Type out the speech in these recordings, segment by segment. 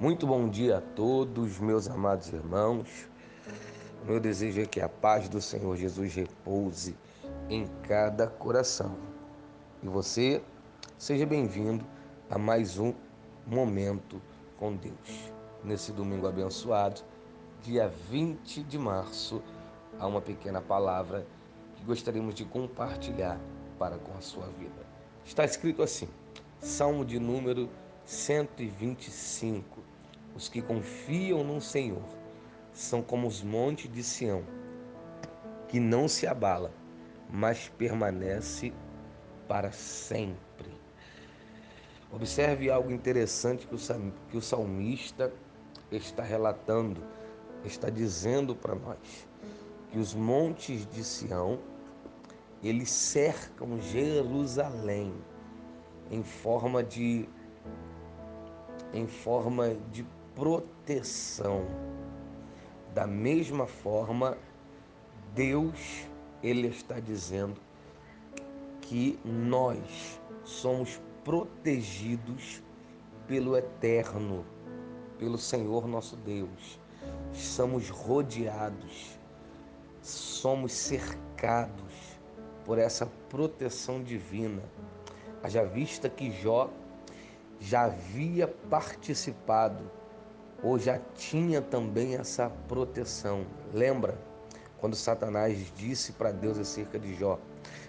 Muito bom dia a todos, meus amados irmãos. Meu desejo é que a paz do Senhor Jesus repouse em cada coração. E você seja bem-vindo a mais um momento com Deus. Nesse domingo abençoado, dia 20 de março, há uma pequena palavra que gostaríamos de compartilhar para com a sua vida. Está escrito assim: Salmo de número 125. Os que confiam no Senhor são como os montes de Sião, que não se abala, mas permanece para sempre. Observe algo interessante que o salmista está relatando, está dizendo para nós que os montes de Sião eles cercam Jerusalém em forma de em forma de proteção. Da mesma forma, Deus ele está dizendo que nós somos protegidos pelo eterno, pelo Senhor nosso Deus. Somos rodeados, somos cercados por essa proteção divina. Haja vista que Jó já havia participado ou já tinha também essa proteção. Lembra quando Satanás disse para Deus acerca de Jó: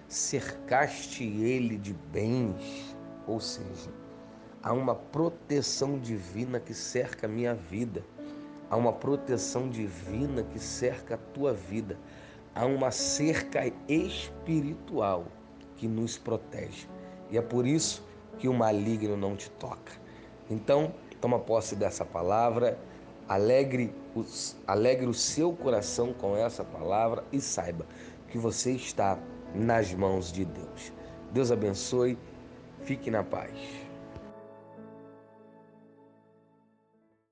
cercaste ele de bens, ou seja, há uma proteção divina que cerca a minha vida, há uma proteção divina que cerca a tua vida, há uma cerca espiritual que nos protege. E é por isso que o maligno não te toca. Então, toma posse dessa palavra, alegre, os, alegre o seu coração com essa palavra e saiba que você está nas mãos de Deus. Deus abençoe, fique na paz.